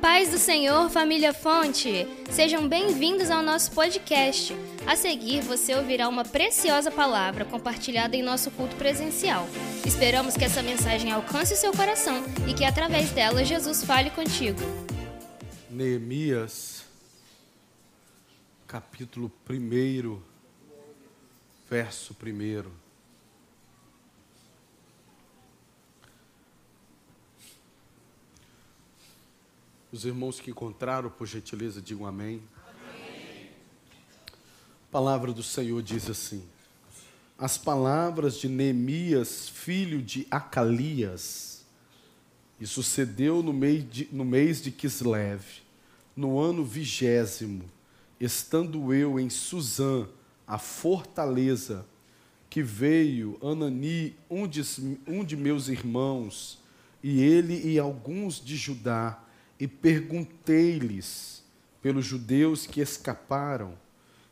paz do Senhor, família Fonte! Sejam bem-vindos ao nosso podcast. A seguir, você ouvirá uma preciosa palavra compartilhada em nosso culto presencial. Esperamos que essa mensagem alcance o seu coração e que, através dela, Jesus fale contigo. Neemias, capítulo 1, verso 1. Os irmãos que encontraram, por gentileza, digam amém. amém. A palavra do Senhor diz assim: As palavras de Neemias, filho de Acalias, e sucedeu no mês de, no mês de Kislev, no ano vigésimo, estando eu em Suzã, a fortaleza, que veio Anani, um de, um de meus irmãos, e ele e alguns de Judá, e perguntei-lhes pelos judeus que escaparam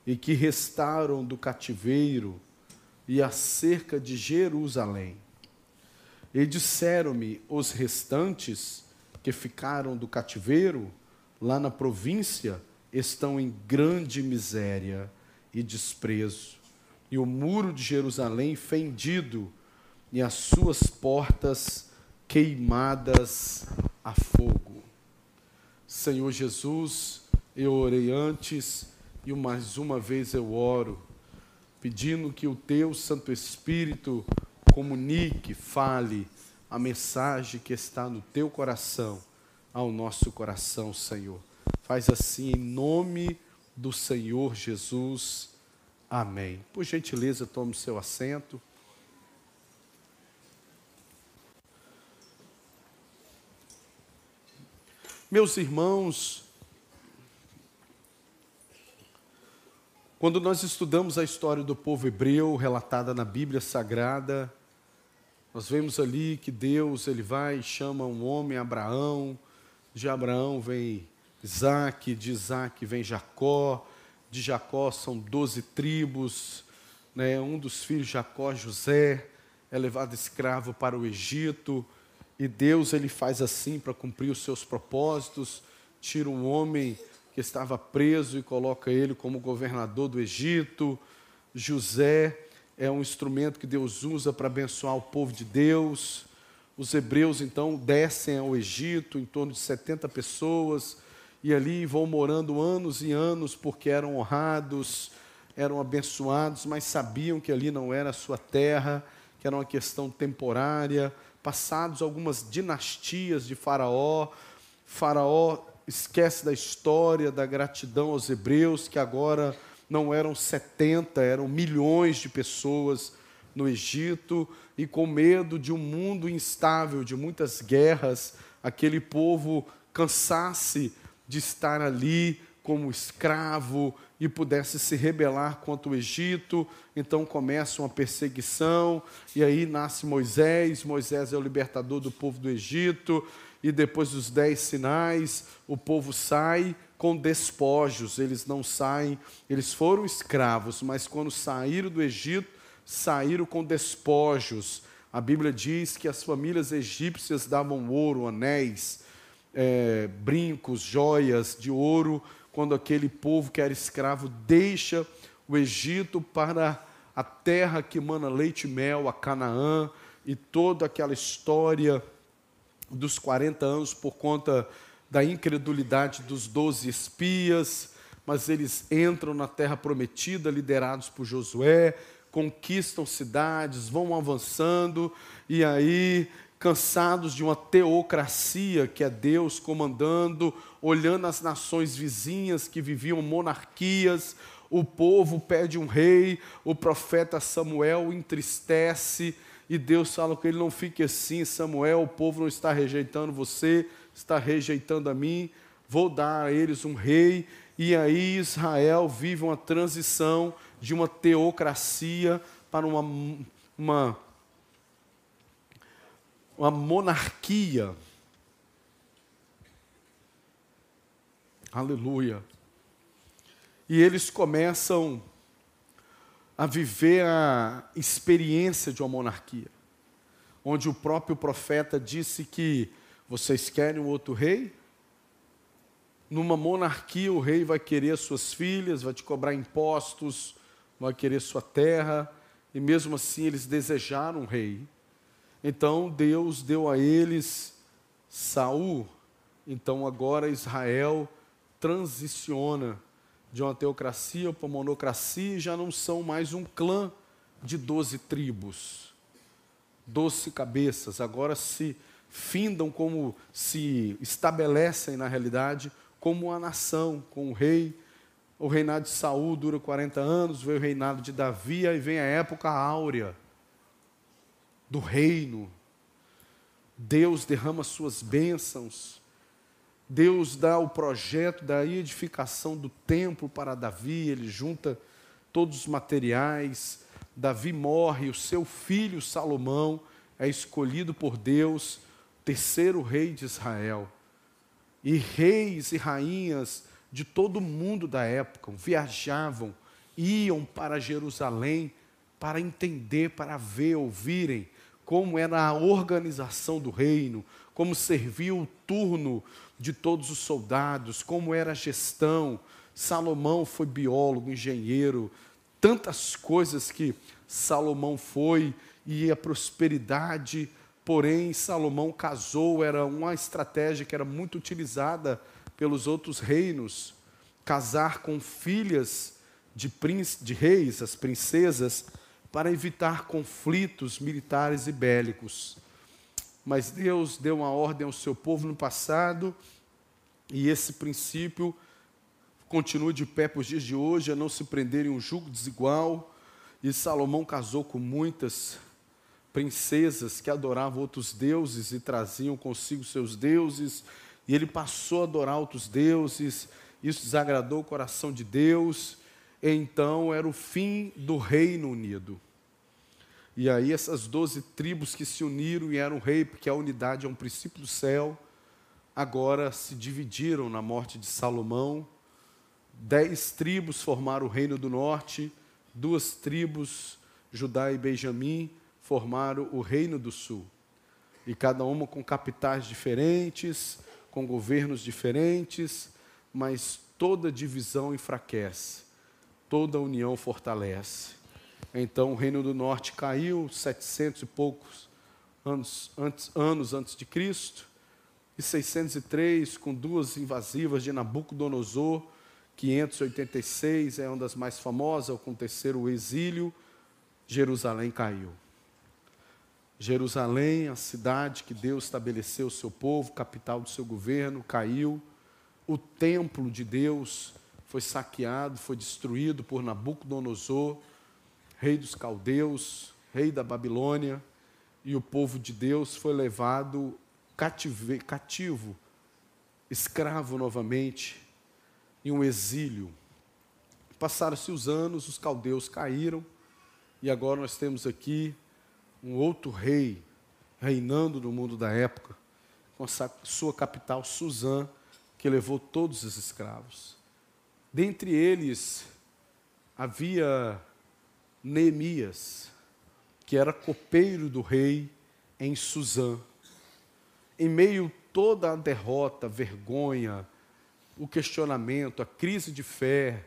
e que restaram do cativeiro e acerca de Jerusalém. E disseram-me os restantes que ficaram do cativeiro lá na província estão em grande miséria e desprezo, e o muro de Jerusalém fendido e as suas portas queimadas a fogo. Senhor Jesus, eu orei antes e mais uma vez eu oro, pedindo que o teu Santo Espírito comunique, fale a mensagem que está no teu coração ao nosso coração, Senhor. Faz assim em nome do Senhor Jesus. Amém. Por gentileza, tome seu assento. Meus irmãos, quando nós estudamos a história do povo hebreu relatada na Bíblia Sagrada, nós vemos ali que Deus ele vai e chama um homem Abraão, de Abraão vem Isaac, de Isaac vem Jacó, de Jacó são doze tribos, né? um dos filhos de Jacó, José, é levado escravo para o Egito, e Deus ele faz assim para cumprir os seus propósitos, tira um homem que estava preso e coloca ele como governador do Egito. José é um instrumento que Deus usa para abençoar o povo de Deus. Os hebreus então descem ao Egito, em torno de 70 pessoas, e ali vão morando anos e anos porque eram honrados, eram abençoados, mas sabiam que ali não era a sua terra, que era uma questão temporária passados algumas dinastias de Faraó. Faraó esquece da história, da gratidão aos hebreus, que agora não eram 70, eram milhões de pessoas no Egito, e com medo de um mundo instável, de muitas guerras, aquele povo cansasse de estar ali como escravo e pudesse se rebelar contra o Egito. Então começa uma perseguição, e aí nasce Moisés. Moisés é o libertador do povo do Egito, e depois dos dez sinais, o povo sai com despojos. Eles não saem, eles foram escravos, mas quando saíram do Egito, saíram com despojos. A Bíblia diz que as famílias egípcias davam ouro, anéis, é, brincos, joias de ouro quando aquele povo que era escravo deixa o Egito para a terra que mana leite e mel, a Canaã, e toda aquela história dos 40 anos por conta da incredulidade dos doze espias, mas eles entram na terra prometida, liderados por Josué, conquistam cidades, vão avançando, e aí cansados de uma teocracia, que é Deus comandando, olhando as nações vizinhas que viviam monarquias, o povo pede um rei, o profeta Samuel entristece, e Deus fala com ele: não fique assim, Samuel, o povo não está rejeitando você, está rejeitando a mim, vou dar a eles um rei. E aí Israel vive uma transição de uma teocracia para uma, uma uma monarquia. Aleluia. E eles começam a viver a experiência de uma monarquia, onde o próprio profeta disse que vocês querem um outro rei? Numa monarquia, o rei vai querer suas filhas, vai te cobrar impostos, vai querer sua terra, e mesmo assim eles desejaram um rei. Então Deus deu a eles Saul. Então agora Israel transiciona de uma teocracia para uma monocracia e já não são mais um clã de doze tribos, doze cabeças, agora se findam como se estabelecem na realidade como uma nação, com o rei. O reinado de Saul dura 40 anos, veio o reinado de Davi, aí vem a época áurea do reino. Deus derrama suas bênçãos. Deus dá o projeto da edificação do templo para Davi, ele junta todos os materiais. Davi morre, o seu filho Salomão é escolhido por Deus, terceiro rei de Israel. E reis e rainhas de todo o mundo da época viajavam, iam para Jerusalém para entender, para ver, ouvirem como era a organização do reino, como servia o turno de todos os soldados, como era a gestão. Salomão foi biólogo, engenheiro, tantas coisas que Salomão foi e a prosperidade Porém, Salomão casou, era uma estratégia que era muito utilizada pelos outros reinos, casar com filhas de, de reis, as princesas, para evitar conflitos militares e bélicos. Mas Deus deu uma ordem ao seu povo no passado, e esse princípio continua de pé para os dias de hoje, a não se prender em um jugo desigual. E Salomão casou com muitas princesas que adoravam outros deuses e traziam consigo seus deuses, e ele passou a adorar outros deuses, isso desagradou o coração de Deus, então era o fim do reino unido. E aí essas doze tribos que se uniram e eram rei, porque a unidade é um princípio do céu, agora se dividiram na morte de Salomão. Dez tribos formaram o reino do norte, duas tribos, Judá e Benjamim, formaram o Reino do Sul. E cada uma com capitais diferentes, com governos diferentes, mas toda divisão enfraquece, toda união fortalece. Então o Reino do Norte caiu setecentos e poucos anos antes, anos antes de Cristo, e 603 com duas invasivas de Nabucodonosor, 586 é uma das mais famosas, aconteceu o exílio, Jerusalém caiu. Jerusalém, a cidade que Deus estabeleceu o seu povo, capital do seu governo, caiu. O templo de Deus foi saqueado, foi destruído por Nabucodonosor, rei dos caldeus, rei da Babilônia, e o povo de Deus foi levado cative, cativo, escravo novamente, em um exílio. Passaram-se os anos, os caldeus caíram, e agora nós temos aqui um outro rei reinando no mundo da época, com a sua capital Suzã, que levou todos os escravos. Dentre eles havia Neemias, que era copeiro do rei em Suzã. Em meio toda a derrota, vergonha, o questionamento, a crise de fé,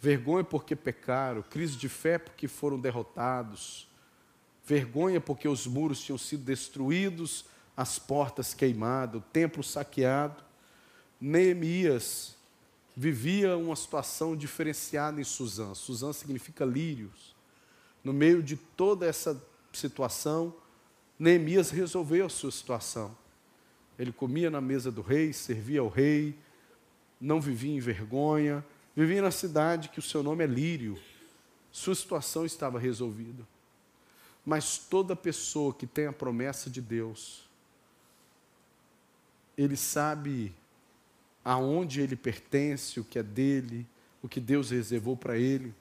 vergonha porque pecaram, crise de fé porque foram derrotados, vergonha porque os muros tinham sido destruídos, as portas queimadas, o templo saqueado. Neemias vivia uma situação diferenciada em Suzã. Suzã significa lírios. No meio de toda essa situação, Neemias resolveu a sua situação. Ele comia na mesa do rei, servia ao rei, não vivia em vergonha, vivia na cidade que o seu nome é Lírio. Sua situação estava resolvida. Mas toda pessoa que tem a promessa de Deus, ele sabe aonde ele pertence, o que é dele, o que Deus reservou para ele.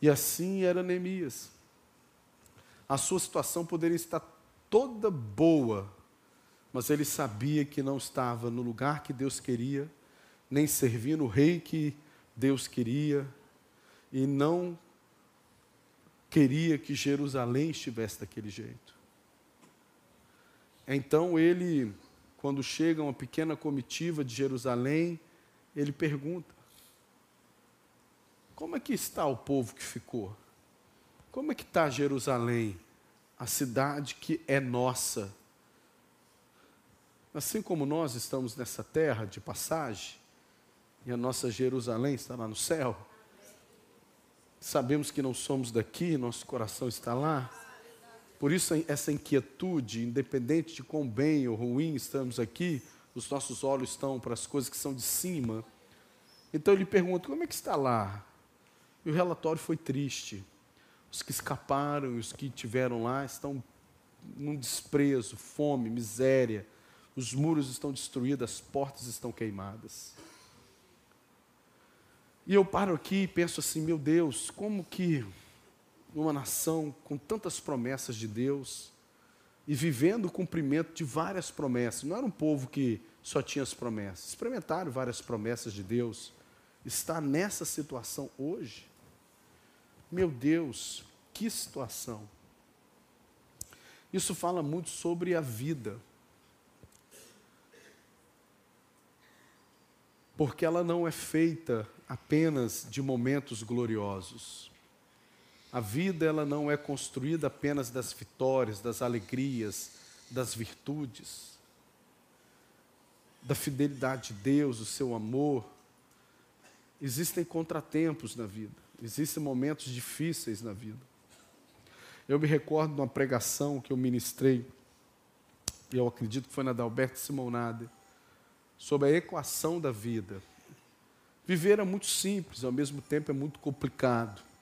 E assim era Neemias. A sua situação poderia estar toda boa, mas ele sabia que não estava no lugar que Deus queria, nem servindo o rei que Deus queria, e não queria que Jerusalém estivesse daquele jeito. Então ele quando chega uma pequena comitiva de Jerusalém, ele pergunta: Como é que está o povo que ficou? Como é que está Jerusalém, a cidade que é nossa? Assim como nós estamos nessa terra de passagem, e a nossa Jerusalém está lá no céu, sabemos que não somos daqui, nosso coração está lá. Por isso, essa inquietude, independente de quão bem ou ruim estamos aqui, os nossos olhos estão para as coisas que são de cima. Então ele pergunta: como é que está lá? E o relatório foi triste. Os que escaparam os que tiveram lá estão num desprezo, fome, miséria, os muros estão destruídos, as portas estão queimadas. E eu paro aqui e penso assim, meu Deus, como que uma nação com tantas promessas de Deus e vivendo o cumprimento de várias promessas, não era um povo que só tinha as promessas, experimentaram várias promessas de Deus, está nessa situação hoje? Meu Deus, que situação! Isso fala muito sobre a vida. porque ela não é feita apenas de momentos gloriosos. A vida ela não é construída apenas das vitórias, das alegrias, das virtudes, da fidelidade de Deus, o seu amor. Existem contratempos na vida, existem momentos difíceis na vida. Eu me recordo de uma pregação que eu ministrei, eu acredito que foi na da Alberto Simonade, sobre a equação da vida. Viver é muito simples, ao mesmo tempo é muito complicado.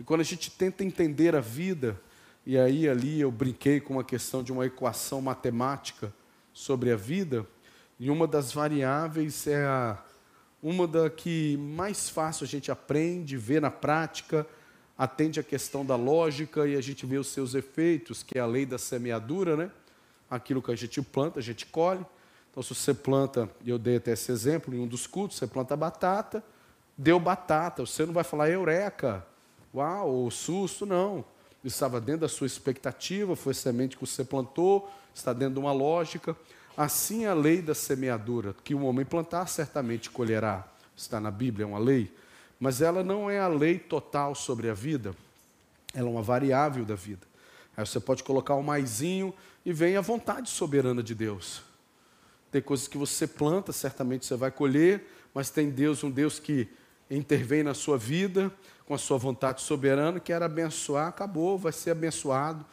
E quando a gente tenta entender a vida, e aí ali eu brinquei com uma questão de uma equação matemática sobre a vida, e uma das variáveis é a, uma da que mais fácil a gente aprende, vê na prática, atende a questão da lógica e a gente vê os seus efeitos, que é a lei da semeadura, né? Aquilo que a gente planta, a gente colhe. Então, se você planta, eu dei até esse exemplo em um dos cultos, você planta batata, deu batata, você não vai falar eureka, uau, ou susto, não. Estava dentro da sua expectativa, foi semente que você plantou, está dentro de uma lógica. Assim é a lei da semeadura, que o homem plantar certamente colherá. Está na Bíblia, é uma lei. Mas ela não é a lei total sobre a vida, ela é uma variável da vida. Aí você pode colocar um maisinho e vem a vontade soberana de Deus. Tem coisas que você planta, certamente você vai colher, mas tem Deus, um Deus que intervém na sua vida com a sua vontade soberana, quer abençoar, acabou, vai ser abençoado.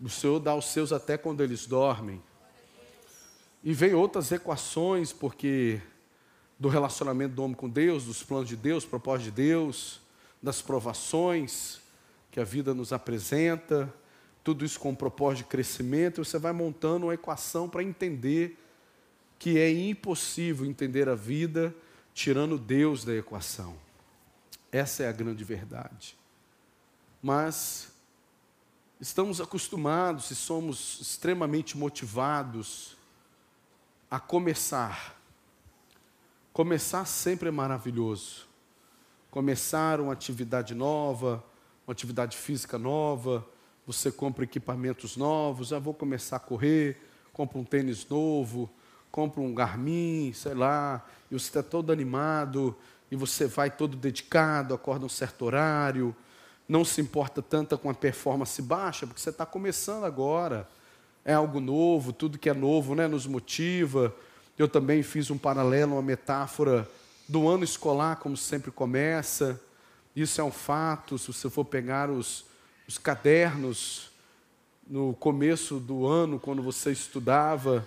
O Senhor dá aos seus até quando eles dormem. E vem outras equações, porque do relacionamento do homem com Deus, dos planos de Deus, propósito de Deus, das provações que a vida nos apresenta, tudo isso com um propósito de crescimento, você vai montando uma equação para entender que é impossível entender a vida tirando Deus da equação. Essa é a grande verdade. Mas estamos acostumados e somos extremamente motivados a começar. Começar sempre é maravilhoso. Começar uma atividade nova, uma atividade física nova, você compra equipamentos novos, ah, vou começar a correr, compra um tênis novo, compra um Garmin, sei lá, e você está todo animado, e você vai todo dedicado, acorda um certo horário, não se importa tanto com a performance baixa, porque você está começando agora, é algo novo, tudo que é novo né, nos motiva. Eu também fiz um paralelo, uma metáfora do ano escolar, como sempre começa. Isso é um fato, se você for pegar os, os cadernos no começo do ano, quando você estudava,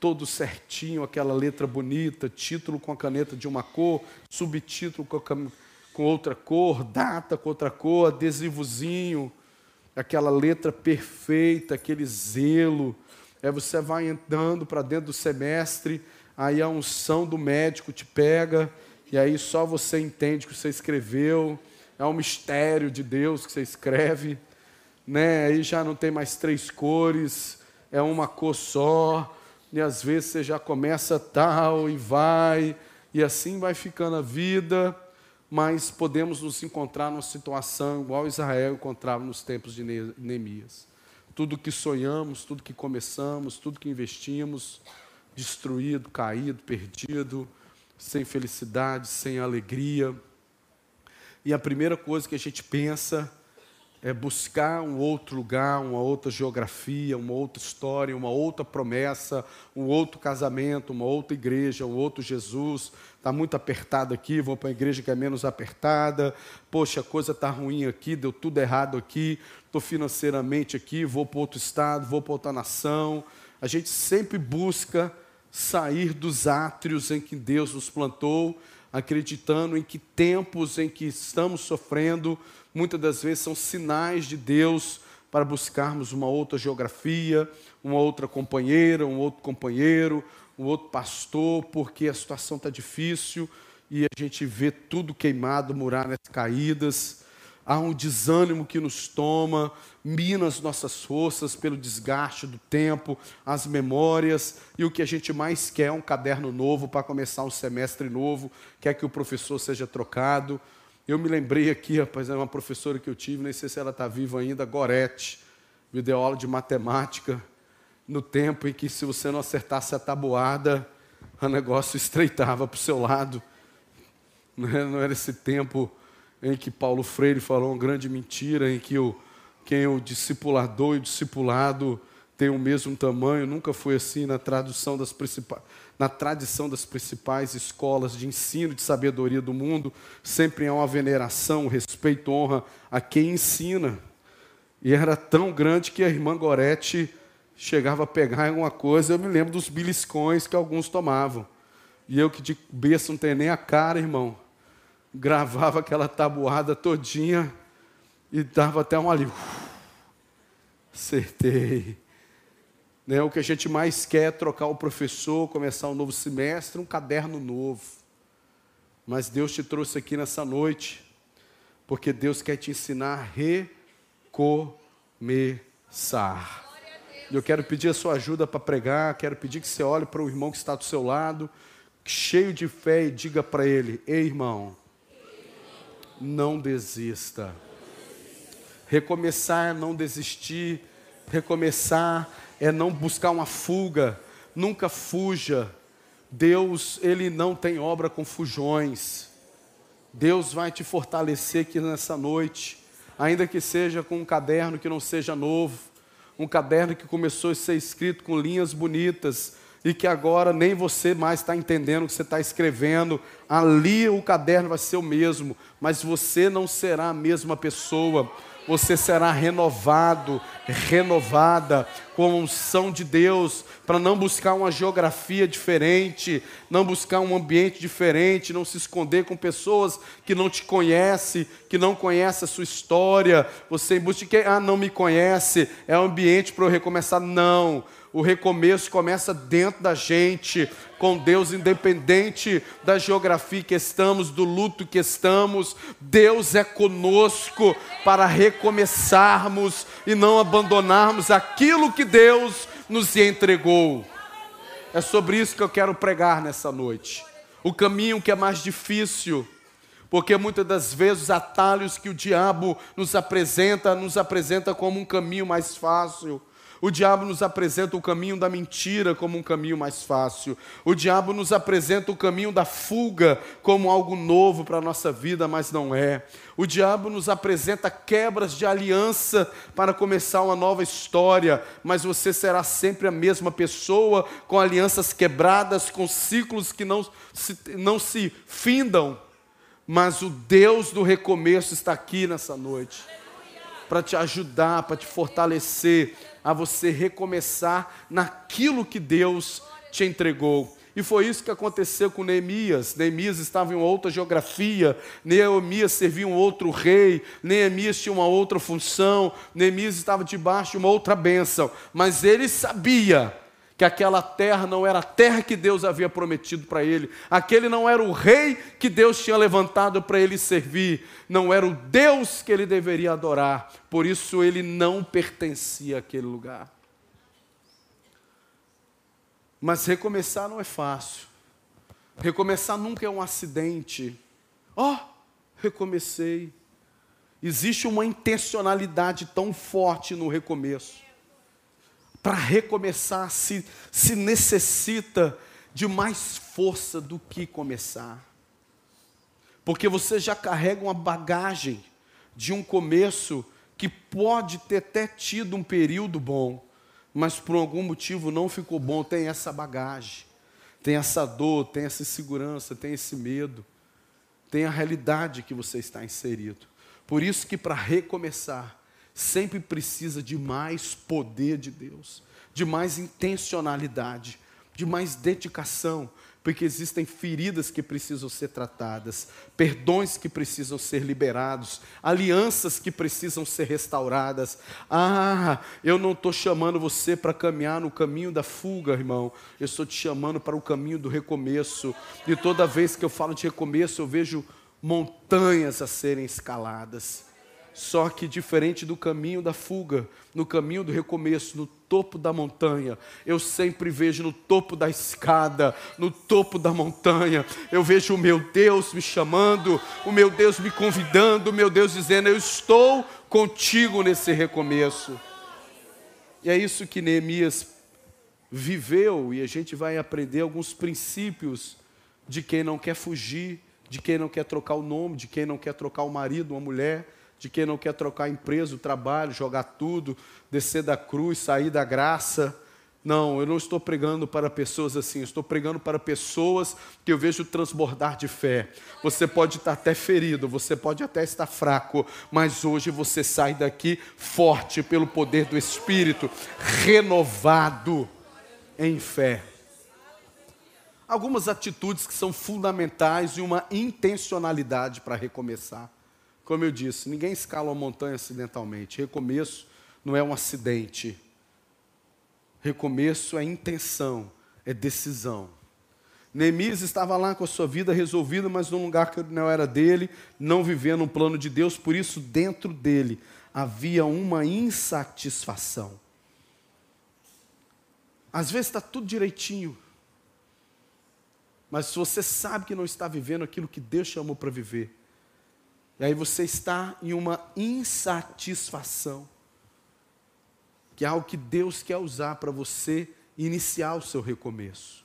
todo certinho, aquela letra bonita, título com a caneta de uma cor, subtítulo com, com outra cor, data com outra cor, adesivozinho, aquela letra perfeita, aquele zelo. Aí você vai andando para dentro do semestre, aí a unção do médico te pega, e aí só você entende que você escreveu, é um mistério de Deus que você escreve, né? aí já não tem mais três cores, é uma cor só, e às vezes você já começa tal e vai, e assim vai ficando a vida, mas podemos nos encontrar numa situação igual Israel encontrava nos tempos de Neemias. Tudo que sonhamos, tudo que começamos, tudo que investimos, destruído, caído, perdido, sem felicidade, sem alegria. E a primeira coisa que a gente pensa é buscar um outro lugar, uma outra geografia, uma outra história, uma outra promessa, um outro casamento, uma outra igreja, um outro Jesus. Está muito apertado aqui, vou para a igreja que é menos apertada. Poxa, a coisa está ruim aqui, deu tudo errado aqui, estou financeiramente aqui, vou para outro estado, vou para outra nação. A gente sempre busca sair dos átrios em que Deus nos plantou, acreditando em que tempos em que estamos sofrendo, muitas das vezes são sinais de Deus para buscarmos uma outra geografia, uma outra companheira, um outro companheiro, um outro pastor, porque a situação está difícil e a gente vê tudo queimado, muralhas caídas há um desânimo que nos toma, mina as nossas forças pelo desgaste do tempo, as memórias, e o que a gente mais quer é um caderno novo para começar um semestre novo, quer que o professor seja trocado. Eu me lembrei aqui, rapaz, é uma professora que eu tive, nem sei se ela está viva ainda, Gorete, me deu aula de matemática, no tempo em que se você não acertasse a tabuada, o negócio estreitava para o seu lado. Não era esse tempo em que Paulo Freire falou uma grande mentira, em que o, quem é o discipulador e o discipulado tem o mesmo tamanho, nunca foi assim na tradução das principais, na tradição das principais escolas de ensino de sabedoria do mundo, sempre há uma veneração, respeito, honra a quem ensina. E era tão grande que a irmã Gorete chegava a pegar alguma coisa, eu me lembro dos beliscões que alguns tomavam. E eu que de berço não tenho nem a cara, irmão gravava aquela tabuada todinha e dava até um alívio. Acertei. Né? O que a gente mais quer é trocar o professor, começar um novo semestre, um caderno novo. Mas Deus te trouxe aqui nessa noite, porque Deus quer te ensinar a recomeçar. Eu quero pedir a sua ajuda para pregar, quero pedir que você olhe para o irmão que está do seu lado, cheio de fé, e diga para ele: Ei, irmão, não desista. Recomeçar é não desistir, recomeçar é não buscar uma fuga, nunca fuja. Deus, ele não tem obra com fujões. Deus vai te fortalecer aqui nessa noite, ainda que seja com um caderno que não seja novo, um caderno que começou a ser escrito com linhas bonitas, e que agora nem você mais está entendendo o que você está escrevendo. Ali o caderno vai ser o mesmo, mas você não será a mesma pessoa. Você será renovado, renovada com a unção de Deus, para não buscar uma geografia diferente, não buscar um ambiente diferente, não se esconder com pessoas que não te conhecem, que não conhecem a sua história. Você busca que, ah, não me conhece, é um ambiente para eu recomeçar. Não o recomeço começa dentro da gente, com Deus, independente da geografia que estamos, do luto que estamos. Deus é conosco para recomeçarmos e não abandonarmos aquilo que Deus nos entregou. É sobre isso que eu quero pregar nessa noite. O caminho que é mais difícil, porque muitas das vezes os atalhos que o diabo nos apresenta, nos apresenta como um caminho mais fácil. O diabo nos apresenta o caminho da mentira como um caminho mais fácil. O diabo nos apresenta o caminho da fuga como algo novo para a nossa vida, mas não é. O diabo nos apresenta quebras de aliança para começar uma nova história, mas você será sempre a mesma pessoa, com alianças quebradas, com ciclos que não se, não se findam. Mas o Deus do recomeço está aqui nessa noite para te ajudar, para te fortalecer a você recomeçar naquilo que Deus te entregou. E foi isso que aconteceu com Neemias. Neemias estava em outra geografia, Neemias servia um outro rei, Neemias tinha uma outra função, Neemias estava debaixo de uma outra bênção, mas ele sabia que aquela terra não era a terra que Deus havia prometido para ele, aquele não era o rei que Deus tinha levantado para ele servir, não era o Deus que ele deveria adorar, por isso ele não pertencia àquele lugar. Mas recomeçar não é fácil, recomeçar nunca é um acidente. Ó, oh, recomecei. Existe uma intencionalidade tão forte no recomeço para recomeçar se, se necessita de mais força do que começar. Porque você já carrega uma bagagem de um começo que pode ter até tido um período bom, mas por algum motivo não ficou bom, tem essa bagagem, tem essa dor, tem essa insegurança, tem esse medo, tem a realidade que você está inserido. Por isso que para recomeçar, sempre precisa de mais poder de Deus, de mais intencionalidade, de mais dedicação, porque existem feridas que precisam ser tratadas, perdões que precisam ser liberados, alianças que precisam ser restauradas. Ah, eu não estou chamando você para caminhar no caminho da fuga, irmão, eu estou te chamando para o caminho do recomeço. E toda vez que eu falo de recomeço, eu vejo montanhas a serem escaladas. Só que diferente do caminho da fuga, no caminho do recomeço, no topo da montanha, eu sempre vejo no topo da escada, no topo da montanha, eu vejo o meu Deus me chamando, o meu Deus me convidando, o meu Deus dizendo: Eu estou contigo nesse recomeço. E é isso que Neemias viveu, e a gente vai aprender alguns princípios de quem não quer fugir, de quem não quer trocar o nome, de quem não quer trocar o marido, uma mulher de quem não quer trocar empresa, o trabalho, jogar tudo, descer da cruz, sair da graça. Não, eu não estou pregando para pessoas assim, eu estou pregando para pessoas que eu vejo transbordar de fé. Você pode estar até ferido, você pode até estar fraco, mas hoje você sai daqui forte pelo poder do Espírito, renovado em fé. Algumas atitudes que são fundamentais e uma intencionalidade para recomeçar. Como eu disse, ninguém escala uma montanha acidentalmente. Recomeço não é um acidente. Recomeço é intenção, é decisão. Neemias estava lá com a sua vida resolvida, mas num lugar que não era dele, não vivendo um plano de Deus, por isso dentro dele havia uma insatisfação. Às vezes está tudo direitinho, mas se você sabe que não está vivendo aquilo que Deus chamou para viver, e aí você está em uma insatisfação, que é algo que Deus quer usar para você iniciar o seu recomeço.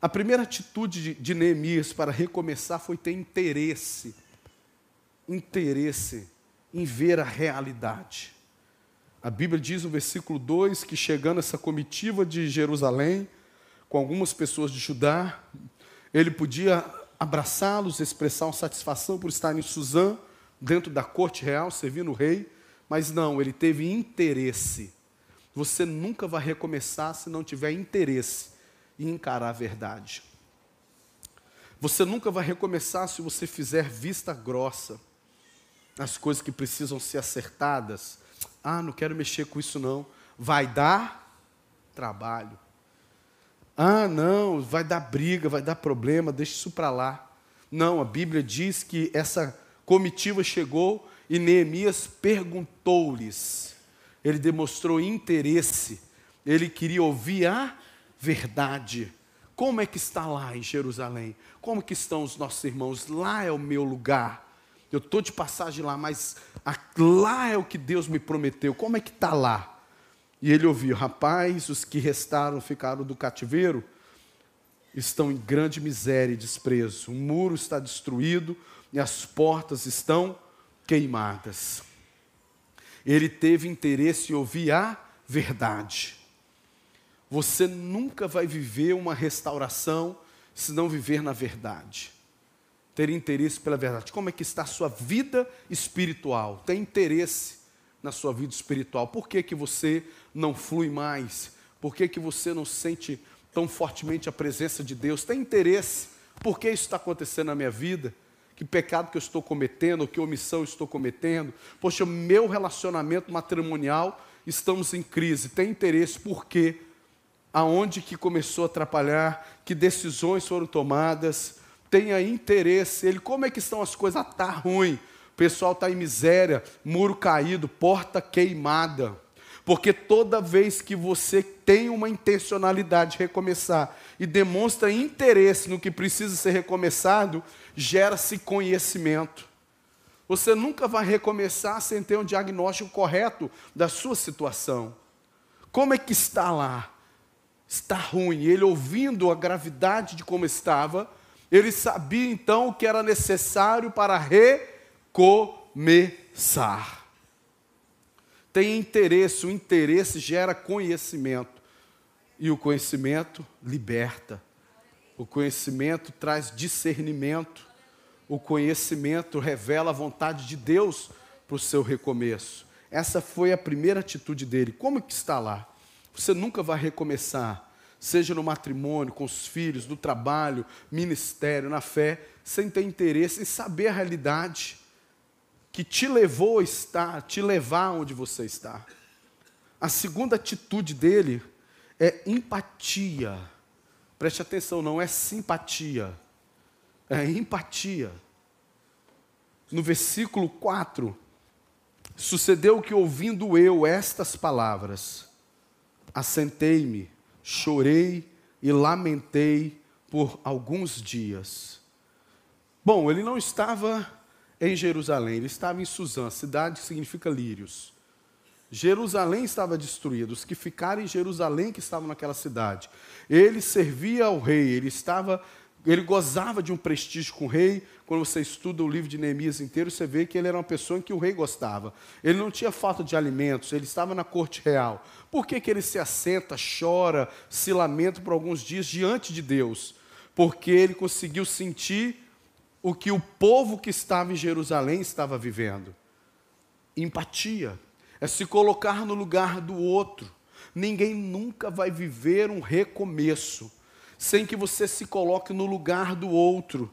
A primeira atitude de, Neemias para recomeçar foi ter interesse, interesse em ver a realidade. A Bíblia diz no versículo 2 que chegando essa comitiva de Jerusalém, com algumas pessoas de Judá, ele podia abraçá-los, expressar satisfação por estar em Suzã, dentro da corte real, servindo o rei, mas não, ele teve interesse. Você nunca vai recomeçar se não tiver interesse em encarar a verdade. Você nunca vai recomeçar se você fizer vista grossa nas coisas que precisam ser acertadas. Ah, não quero mexer com isso não. Vai dar trabalho. Ah, não, vai dar briga, vai dar problema, deixa isso para lá. Não, a Bíblia diz que essa comitiva chegou e Neemias perguntou-lhes. Ele demonstrou interesse, ele queria ouvir a verdade. Como é que está lá em Jerusalém? Como que estão os nossos irmãos? Lá é o meu lugar. Eu estou de passagem lá, mas lá é o que Deus me prometeu. Como é que está lá? E ele ouviu: Rapaz, os que restaram ficaram do cativeiro estão em grande miséria e desprezo. O muro está destruído e as portas estão queimadas. Ele teve interesse em ouvir a verdade. Você nunca vai viver uma restauração se não viver na verdade. Ter interesse pela verdade. Como é que está a sua vida espiritual? Tem interesse na sua vida espiritual? Por que, que você não flui mais? Por que, que você não sente tão fortemente a presença de Deus? Tem interesse? Por que isso está acontecendo na minha vida? Que pecado que eu estou cometendo, que omissão eu estou cometendo? Poxa, meu relacionamento matrimonial, estamos em crise. Tem interesse? Por quê? Aonde que começou a atrapalhar? Que decisões foram tomadas? Tenha interesse. Ele, como é que estão as coisas? Ah, tá ruim o pessoal está em miséria, muro caído, porta queimada. Porque toda vez que você tem uma intencionalidade de recomeçar e demonstra interesse no que precisa ser recomeçado, gera-se conhecimento. Você nunca vai recomeçar sem ter um diagnóstico correto da sua situação. Como é que está lá? Está ruim. Ele ouvindo a gravidade de como estava, ele sabia então que era necessário para recomeçar. Tem interesse, o interesse gera conhecimento. E o conhecimento liberta. O conhecimento traz discernimento. O conhecimento revela a vontade de Deus para o seu recomeço. Essa foi a primeira atitude dele. Como que está lá? Você nunca vai recomeçar, seja no matrimônio, com os filhos, no trabalho, ministério, na fé, sem ter interesse em saber a realidade que te levou a estar, te levar onde você está. A segunda atitude dele é empatia. Preste atenção, não é simpatia, é empatia. No versículo 4, sucedeu que ouvindo eu estas palavras, assentei-me, chorei e lamentei por alguns dias. Bom, ele não estava em Jerusalém, ele estava em Suzã, cidade que significa lírios. Jerusalém estava destruída, os que ficaram em Jerusalém que estavam naquela cidade. Ele servia ao rei, ele estava, ele gozava de um prestígio com o rei. Quando você estuda o livro de Neemias inteiro, você vê que ele era uma pessoa em que o rei gostava. Ele não tinha falta de alimentos, ele estava na corte real. Por que, que ele se assenta, chora, se lamenta por alguns dias diante de Deus? Porque ele conseguiu sentir o que o povo que estava em Jerusalém estava vivendo. Empatia é se colocar no lugar do outro. Ninguém nunca vai viver um recomeço sem que você se coloque no lugar do outro,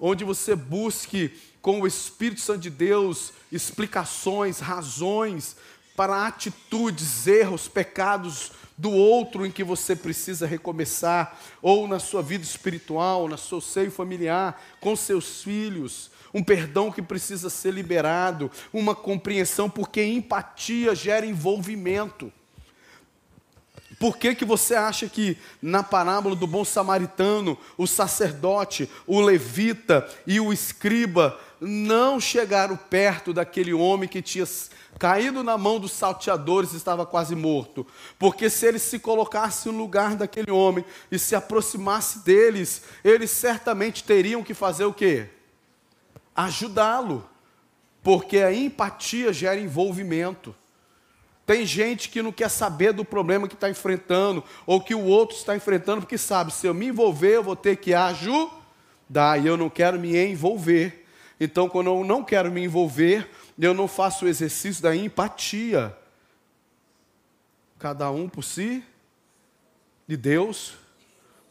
onde você busque com o Espírito Santo de Deus explicações, razões para atitudes, erros, pecados do outro em que você precisa recomeçar, ou na sua vida espiritual, na seu seio familiar, com seus filhos, um perdão que precisa ser liberado, uma compreensão, porque empatia gera envolvimento. Por que, que você acha que na parábola do bom samaritano, o sacerdote, o levita e o escriba não chegaram perto daquele homem que tinha caído na mão dos salteadores estava quase morto? Porque se eles se colocassem no lugar daquele homem e se aproximasse deles, eles certamente teriam que fazer o quê? ajudá-lo, porque a empatia gera envolvimento. Tem gente que não quer saber do problema que está enfrentando, ou que o outro está enfrentando, porque sabe, se eu me envolver, eu vou ter que ajudar, e eu não quero me envolver. Então, quando eu não quero me envolver, eu não faço o exercício da empatia. Cada um por si, de Deus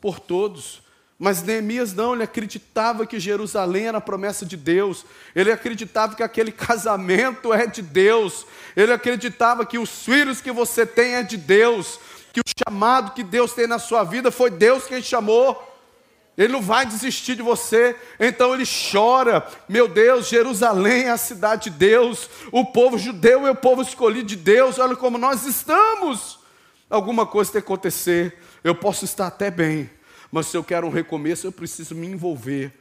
por todos. Mas Neemias não, ele acreditava que Jerusalém era a promessa de Deus, ele acreditava que aquele casamento é de Deus, ele acreditava que os filhos que você tem é de Deus, que o chamado que Deus tem na sua vida foi Deus quem chamou. Ele não vai desistir de você, então ele chora. Meu Deus, Jerusalém é a cidade de Deus, o povo judeu é o povo escolhido de Deus. Olha como nós estamos. Alguma coisa tem que acontecer. Eu posso estar até bem, mas se eu quero um recomeço, eu preciso me envolver.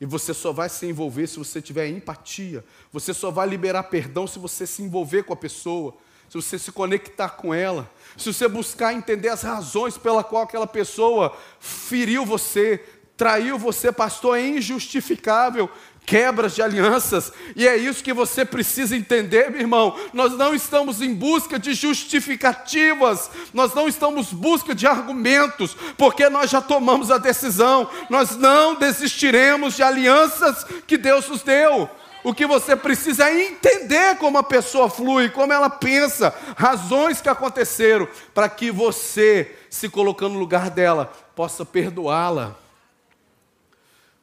E você só vai se envolver se você tiver empatia. Você só vai liberar perdão se você se envolver com a pessoa, se você se conectar com ela, se você buscar entender as razões pela qual aquela pessoa feriu você, traiu você, pastor, é injustificável quebras de alianças, e é isso que você precisa entender, meu irmão. Nós não estamos em busca de justificativas, nós não estamos em busca de argumentos, porque nós já tomamos a decisão, nós não desistiremos de alianças que Deus nos deu. O que você precisa é entender como a pessoa flui, como ela pensa, razões que aconteceram, para que você, se colocando no lugar dela, possa perdoá-la,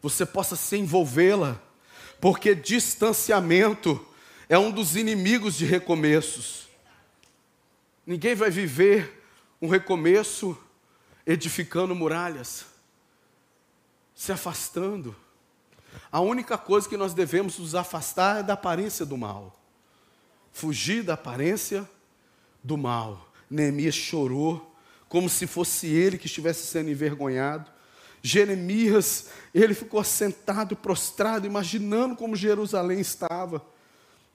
você possa se envolvê-la porque distanciamento é um dos inimigos de recomeços. Ninguém vai viver um recomeço edificando muralhas, se afastando. A única coisa que nós devemos nos afastar é da aparência do mal. Fugir da aparência do mal. Neemias chorou, como se fosse ele que estivesse sendo envergonhado. Jeremias, ele ficou sentado, prostrado, imaginando como Jerusalém estava,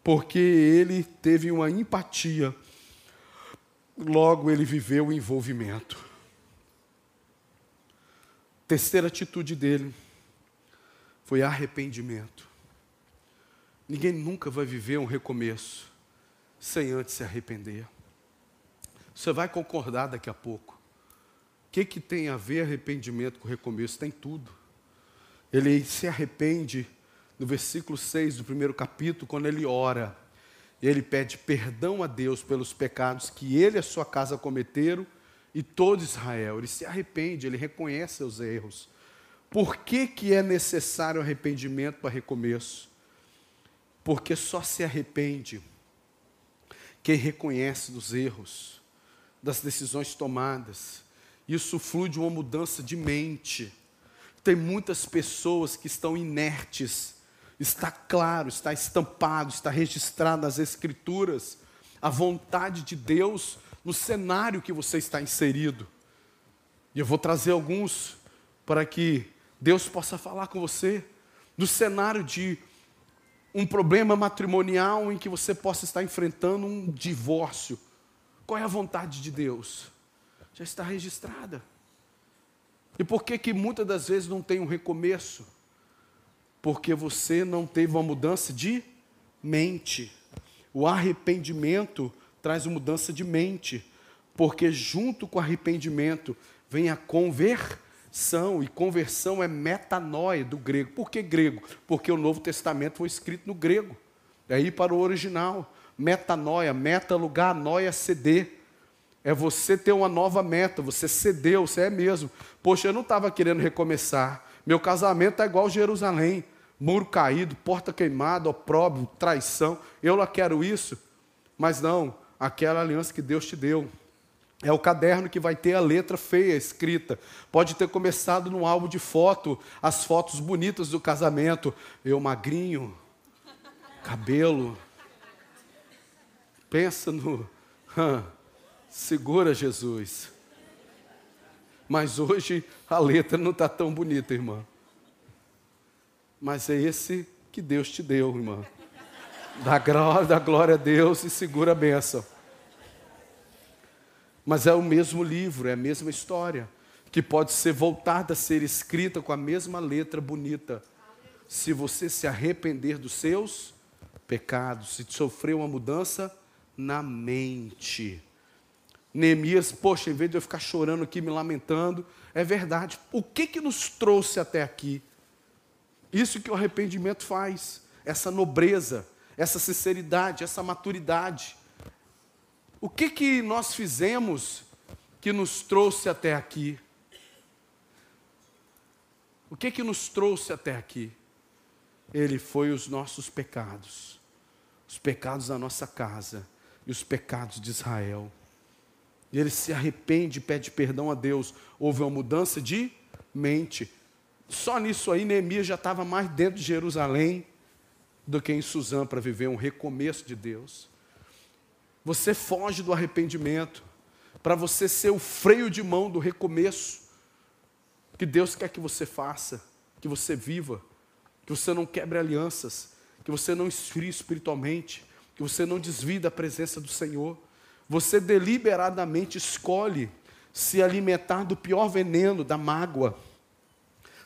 porque ele teve uma empatia logo ele viveu o envolvimento. Terceira atitude dele foi arrependimento. Ninguém nunca vai viver um recomeço sem antes se arrepender. Você vai concordar daqui a pouco. O que, que tem a ver arrependimento com recomeço? Tem tudo. Ele se arrepende no versículo 6 do primeiro capítulo, quando ele ora. Ele pede perdão a Deus pelos pecados que ele e a sua casa cometeram e todo Israel. Ele se arrepende, ele reconhece seus erros. Por que, que é necessário arrependimento para recomeço? Porque só se arrepende quem reconhece dos erros, das decisões tomadas. Isso flui de uma mudança de mente. Tem muitas pessoas que estão inertes. Está claro, está estampado, está registrado nas Escrituras a vontade de Deus no cenário que você está inserido. E eu vou trazer alguns para que Deus possa falar com você do cenário de um problema matrimonial em que você possa estar enfrentando um divórcio. Qual é a vontade de Deus? Já está registrada. E por que que muitas das vezes não tem um recomeço? Porque você não teve uma mudança de mente. O arrependimento traz mudança de mente, porque junto com o arrependimento vem a conversão, e conversão é metanoia do grego. Por que grego? Porque o Novo Testamento foi escrito no grego. Daí para o original, metanoia, meta lugar, noia ceder. É você ter uma nova meta, você cedeu, você é mesmo. Poxa, eu não estava querendo recomeçar. Meu casamento é igual Jerusalém. Muro caído, porta queimada, opróbrio, traição. Eu lá quero isso. Mas não, aquela aliança que Deus te deu. É o caderno que vai ter a letra feia escrita. Pode ter começado no álbum de foto, as fotos bonitas do casamento. Eu magrinho, cabelo. Pensa no. segura Jesus. Mas hoje a letra não está tão bonita, irmã. Mas é esse que Deus te deu, irmã. Dá glória, dá glória a Deus e segura a bênção. Mas é o mesmo livro, é a mesma história, que pode ser voltada a ser escrita com a mesma letra bonita. Se você se arrepender dos seus pecados, se sofrer uma mudança na mente. Neemias, poxa, em vez de eu ficar chorando aqui, me lamentando, é verdade. O que que nos trouxe até aqui? Isso que o arrependimento faz, essa nobreza, essa sinceridade, essa maturidade. O que que nós fizemos que nos trouxe até aqui? O que que nos trouxe até aqui? Ele foi os nossos pecados, os pecados da nossa casa e os pecados de Israel. E ele se arrepende pede perdão a Deus. Houve uma mudança de mente. Só nisso aí, Neemias já estava mais dentro de Jerusalém do que em Suzã para viver um recomeço de Deus. Você foge do arrependimento. Para você ser o freio de mão do recomeço. Que Deus quer que você faça, que você viva, que você não quebre alianças, que você não esfrie espiritualmente, que você não desvie da presença do Senhor. Você deliberadamente escolhe se alimentar do pior veneno, da mágoa,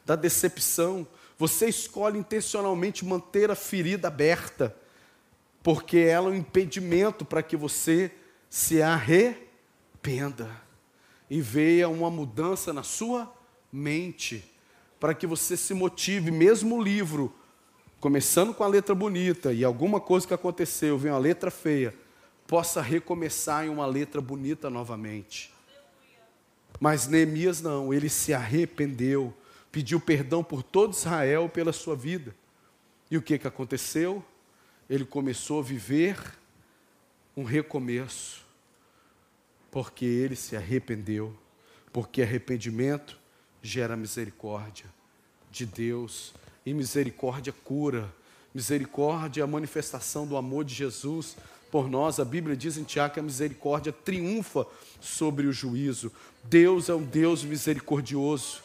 da decepção. Você escolhe intencionalmente manter a ferida aberta, porque ela é um impedimento para que você se arrependa e veja uma mudança na sua mente, para que você se motive, mesmo o livro, começando com a letra bonita e alguma coisa que aconteceu, vem uma letra feia, possa recomeçar em uma letra bonita novamente. Mas Neemias não, ele se arrependeu, pediu perdão por todo Israel pela sua vida. E o que, que aconteceu? Ele começou a viver um recomeço, porque ele se arrependeu, porque arrependimento gera misericórdia de Deus, e misericórdia cura, misericórdia é a manifestação do amor de Jesus por nós. A Bíblia diz em Tiago que a misericórdia triunfa sobre o juízo. Deus é um Deus misericordioso.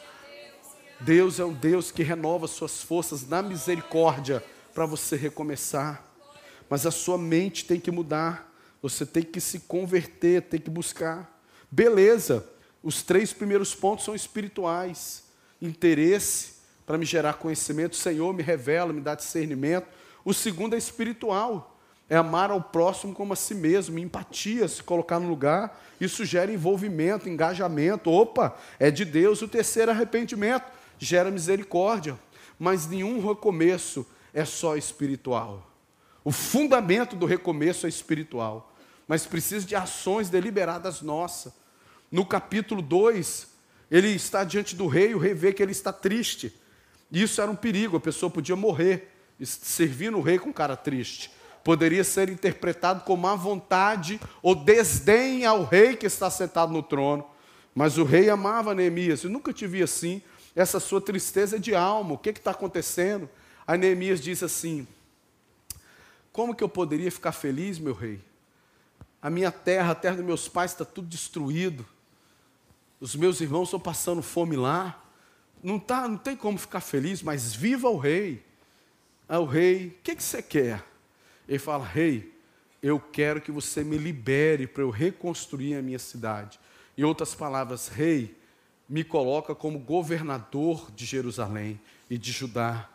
Deus é um Deus que renova suas forças na misericórdia para você recomeçar. Mas a sua mente tem que mudar. Você tem que se converter, tem que buscar. Beleza, os três primeiros pontos são espirituais: interesse para me gerar conhecimento, Senhor me revela, me dá discernimento. O segundo é espiritual, é amar ao próximo como a si mesmo, empatia, se colocar no lugar. Isso gera envolvimento, engajamento. Opa, é de Deus. O terceiro arrependimento, gera misericórdia. Mas nenhum recomeço é só espiritual. O fundamento do recomeço é espiritual, mas precisa de ações deliberadas nossas. No capítulo 2, ele está diante do rei, o rei vê que ele está triste. Isso era um perigo, a pessoa podia morrer servindo o rei com cara triste. Poderia ser interpretado como má vontade ou desdém ao rei que está sentado no trono. Mas o rei amava Neemias. Eu nunca te vi assim. Essa sua tristeza é de alma. O que está acontecendo? Aí Neemias diz assim: Como que eu poderia ficar feliz, meu rei? A minha terra, a terra dos meus pais está tudo destruído. Os meus irmãos estão passando fome lá. Não, tá, não tem como ficar feliz, mas viva o rei. Aí o rei, o que, que você quer? Ele fala, rei, eu quero que você me libere para eu reconstruir a minha cidade. Em outras palavras, rei, me coloca como governador de Jerusalém e de Judá.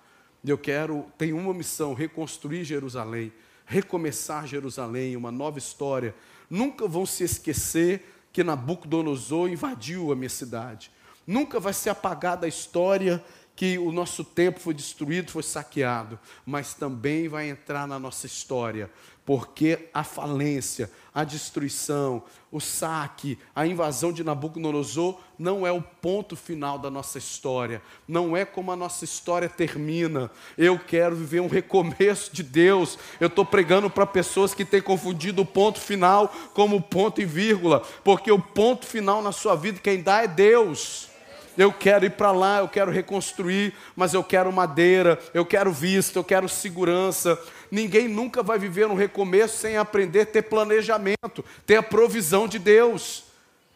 Eu quero, tenho uma missão, reconstruir Jerusalém, recomeçar Jerusalém, uma nova história. Nunca vão se esquecer que Nabucodonosor invadiu a minha cidade. Nunca vai ser apagada a história que o nosso tempo foi destruído, foi saqueado, mas também vai entrar na nossa história, porque a falência, a destruição, o saque, a invasão de Nabucodonosor não é o ponto final da nossa história, não é como a nossa história termina. Eu quero viver um recomeço de Deus. Eu estou pregando para pessoas que têm confundido o ponto final como ponto e vírgula, porque o ponto final na sua vida, quem dá é Deus. Eu quero ir para lá, eu quero reconstruir, mas eu quero madeira, eu quero vista, eu quero segurança. Ninguém nunca vai viver um recomeço sem aprender a ter planejamento, ter a provisão de Deus.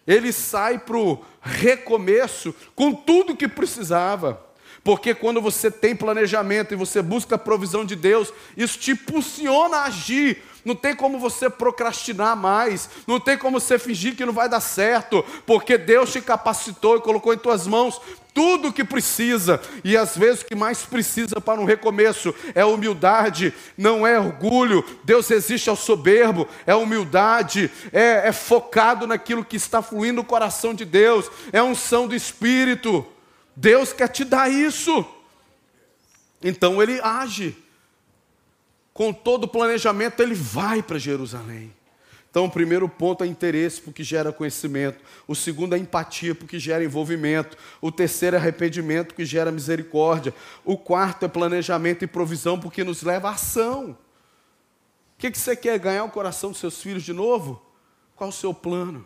Ele sai para o recomeço com tudo que precisava. Porque quando você tem planejamento e você busca a provisão de Deus, isso te impulsiona a agir, não tem como você procrastinar mais, não tem como você fingir que não vai dar certo, porque Deus te capacitou e colocou em tuas mãos tudo o que precisa, e às vezes o que mais precisa para um recomeço é humildade, não é orgulho. Deus resiste ao soberbo, é humildade, é, é focado naquilo que está fluindo no coração de Deus, é unção do Espírito. Deus quer te dar isso, então Ele age com todo o planejamento, ele vai para Jerusalém. Então, o primeiro ponto é interesse, porque gera conhecimento. O segundo é empatia, porque gera envolvimento. O terceiro é arrependimento, que gera misericórdia. O quarto é planejamento e provisão, porque nos leva à ação. O que, que você quer? Ganhar o coração dos seus filhos de novo? Qual o seu plano?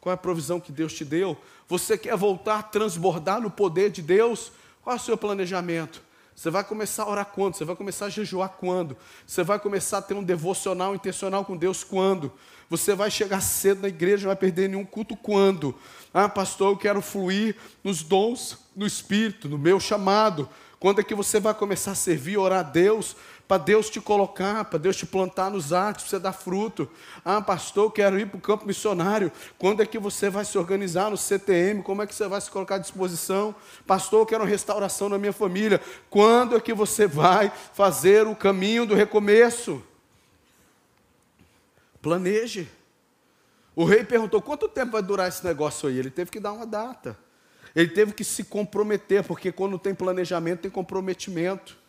Qual é a provisão que Deus te deu? Você quer voltar a transbordar no poder de Deus? Qual é o seu planejamento? Você vai começar a orar quando? Você vai começar a jejuar quando? Você vai começar a ter um devocional intencional com Deus quando? Você vai chegar cedo na igreja, não vai perder nenhum culto quando? Ah, pastor, eu quero fluir nos dons no Espírito, no meu chamado. Quando é que você vai começar a servir, orar a Deus? Para Deus te colocar, para Deus te plantar nos atos, você dar fruto. Ah, pastor, eu quero ir para o campo missionário. Quando é que você vai se organizar no CTM? Como é que você vai se colocar à disposição? Pastor, eu quero restauração na minha família. Quando é que você vai fazer o caminho do recomeço? Planeje. O rei perguntou: quanto tempo vai durar esse negócio aí? Ele teve que dar uma data. Ele teve que se comprometer, porque quando tem planejamento, tem comprometimento.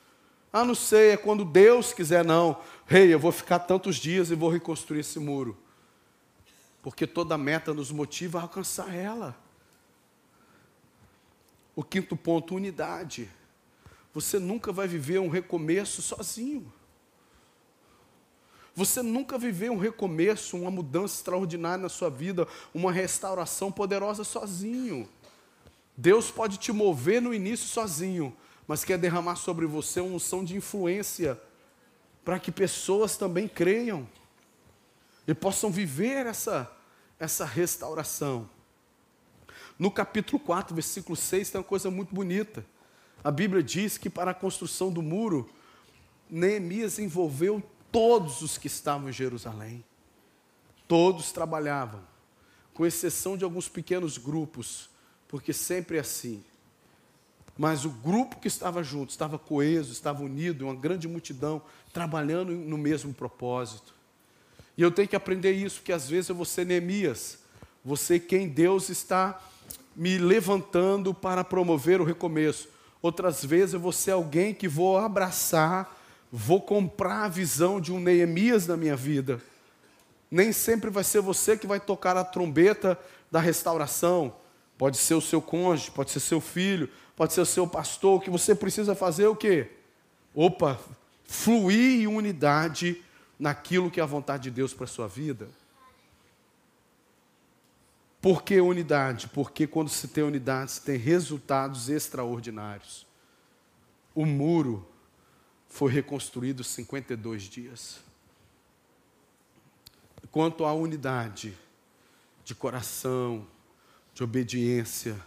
Ah, não sei, é quando Deus quiser, não. Rei, hey, eu vou ficar tantos dias e vou reconstruir esse muro. Porque toda meta nos motiva a alcançar ela. O quinto ponto, unidade. Você nunca vai viver um recomeço sozinho. Você nunca viveu um recomeço, uma mudança extraordinária na sua vida, uma restauração poderosa sozinho. Deus pode te mover no início sozinho, mas quer derramar sobre você uma unção de influência, para que pessoas também creiam e possam viver essa, essa restauração. No capítulo 4, versículo 6, tem uma coisa muito bonita. A Bíblia diz que para a construção do muro, Neemias envolveu todos os que estavam em Jerusalém. Todos trabalhavam, com exceção de alguns pequenos grupos, porque sempre é assim. Mas o grupo que estava junto, estava coeso, estava unido, uma grande multidão, trabalhando no mesmo propósito. E eu tenho que aprender isso, porque às vezes eu vou ser Neemias, você quem Deus está me levantando para promover o recomeço. Outras vezes eu vou ser alguém que vou abraçar, vou comprar a visão de um Neemias na minha vida. Nem sempre vai ser você que vai tocar a trombeta da restauração. Pode ser o seu cônjuge, pode ser seu filho, pode ser o seu pastor. Que você precisa fazer o quê? Opa, fluir em unidade naquilo que é a vontade de Deus para a sua vida. Por que unidade? Porque quando se tem unidade, se tem resultados extraordinários. O muro foi reconstruído em 52 dias. Quanto à unidade de coração, de obediência,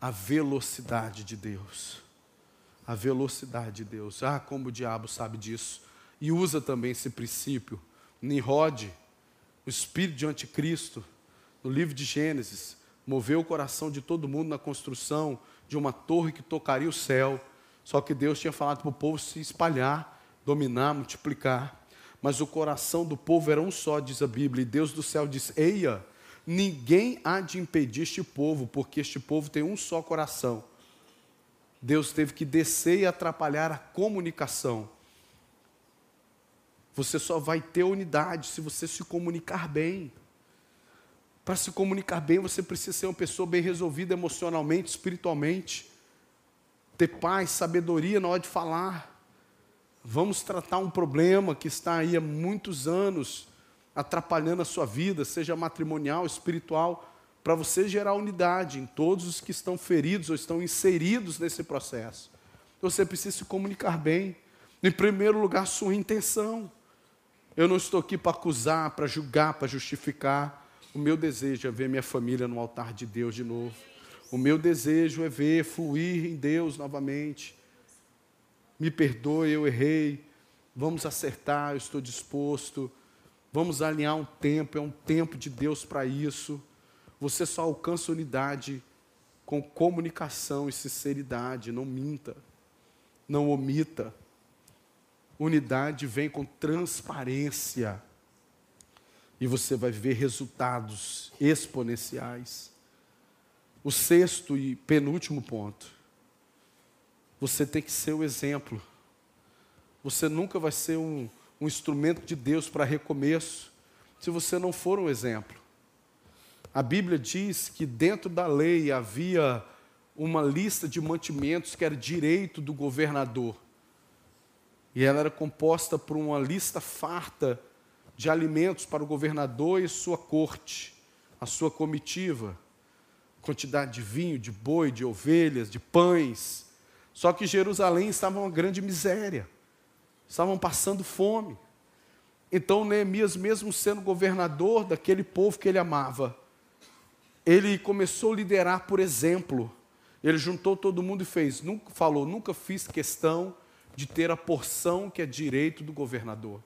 a velocidade de Deus. A velocidade de Deus. Ah, como o diabo sabe disso. E usa também esse princípio. Nimrod, o espírito de anticristo, no livro de Gênesis, moveu o coração de todo mundo na construção de uma torre que tocaria o céu. Só que Deus tinha falado para o povo se espalhar, dominar, multiplicar. Mas o coração do povo era um só, diz a Bíblia. E Deus do céu diz: Eia, ninguém há de impedir este povo, porque este povo tem um só coração. Deus teve que descer e atrapalhar a comunicação. Você só vai ter unidade se você se comunicar bem. Para se comunicar bem, você precisa ser uma pessoa bem resolvida emocionalmente, espiritualmente. Ter paz, sabedoria na hora de falar. Vamos tratar um problema que está aí há muitos anos atrapalhando a sua vida, seja matrimonial, espiritual, para você gerar unidade em todos os que estão feridos ou estão inseridos nesse processo. Você precisa se comunicar bem. Em primeiro lugar, sua intenção. Eu não estou aqui para acusar, para julgar, para justificar. O meu desejo é ver minha família no altar de Deus de novo. O meu desejo é ver fluir em Deus novamente. Me perdoe, eu errei. Vamos acertar, eu estou disposto. Vamos alinhar um tempo, é um tempo de Deus para isso. Você só alcança unidade com comunicação e sinceridade. Não minta, não omita. Unidade vem com transparência e você vai ver resultados exponenciais. O sexto e penúltimo ponto. Você tem que ser o exemplo. Você nunca vai ser um, um instrumento de Deus para recomeço se você não for um exemplo. A Bíblia diz que dentro da lei havia uma lista de mantimentos que era direito do governador. E ela era composta por uma lista farta de alimentos para o governador e sua corte, a sua comitiva, quantidade de vinho, de boi, de ovelhas, de pães. Só que Jerusalém estava uma grande miséria, estavam passando fome. Então Neemias, mesmo sendo governador daquele povo que ele amava, ele começou a liderar por exemplo. Ele juntou todo mundo e fez, nunca falou, nunca fiz questão de ter a porção que é direito do governador.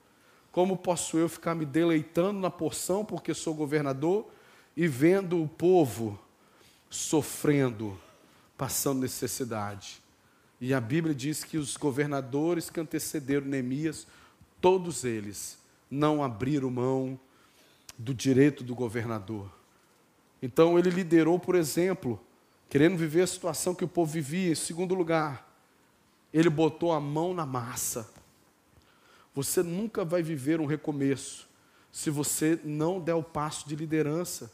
Como posso eu ficar me deleitando na porção porque sou governador e vendo o povo sofrendo, passando necessidade? E a Bíblia diz que os governadores que antecederam Neemias, todos eles não abriram mão do direito do governador. Então ele liderou, por exemplo, querendo viver a situação que o povo vivia. Em segundo lugar, ele botou a mão na massa. Você nunca vai viver um recomeço se você não der o passo de liderança.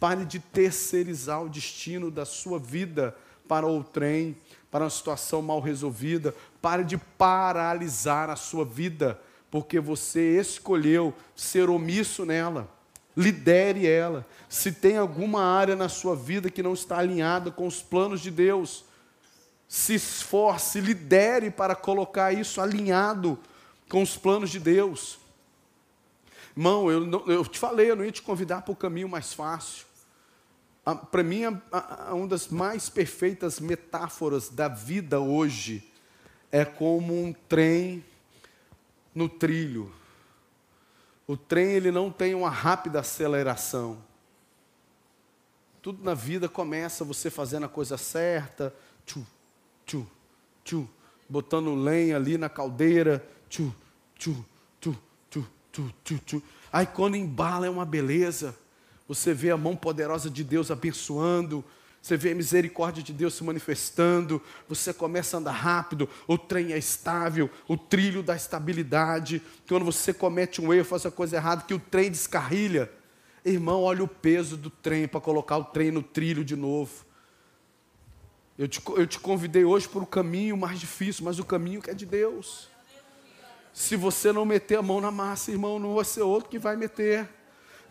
Pare de terceirizar o destino da sua vida para o trem, para uma situação mal resolvida. Pare de paralisar a sua vida, porque você escolheu ser omisso nela. Lidere ela. Se tem alguma área na sua vida que não está alinhada com os planos de Deus, se esforce, lidere para colocar isso alinhado com os planos de Deus. Irmão, eu, eu te falei, eu não ia te convidar para o caminho mais fácil. Para mim, a, a, uma das mais perfeitas metáforas da vida hoje é como um trem no trilho. O trem ele não tem uma rápida aceleração. Tudo na vida começa você fazendo a coisa certa, tchu, tchu, tchu, botando lenha ali na caldeira, tchu, tchu, tchu, tchu, tchu, tchu. Aí quando embala é uma beleza. Você vê a mão poderosa de Deus abençoando, você vê a misericórdia de Deus se manifestando, você começa a andar rápido, o trem é estável, o trilho da estabilidade. Quando você comete um erro, faz a coisa errada, que o trem descarrilha. Irmão, olha o peso do trem para colocar o trem no trilho de novo. Eu te, eu te convidei hoje para o caminho mais difícil, mas o caminho que é de Deus. Se você não meter a mão na massa, irmão, não vai ser outro que vai meter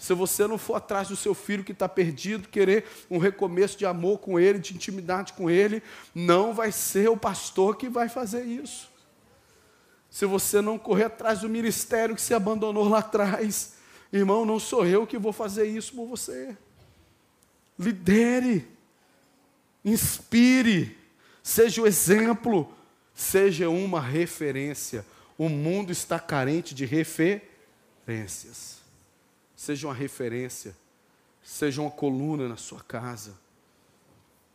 se você não for atrás do seu filho que está perdido, querer um recomeço de amor com ele, de intimidade com ele, não vai ser o pastor que vai fazer isso. Se você não correr atrás do ministério que se abandonou lá atrás, irmão, não sou eu que vou fazer isso por você. Lidere, inspire, seja o exemplo, seja uma referência. O mundo está carente de referências seja uma referência, seja uma coluna na sua casa.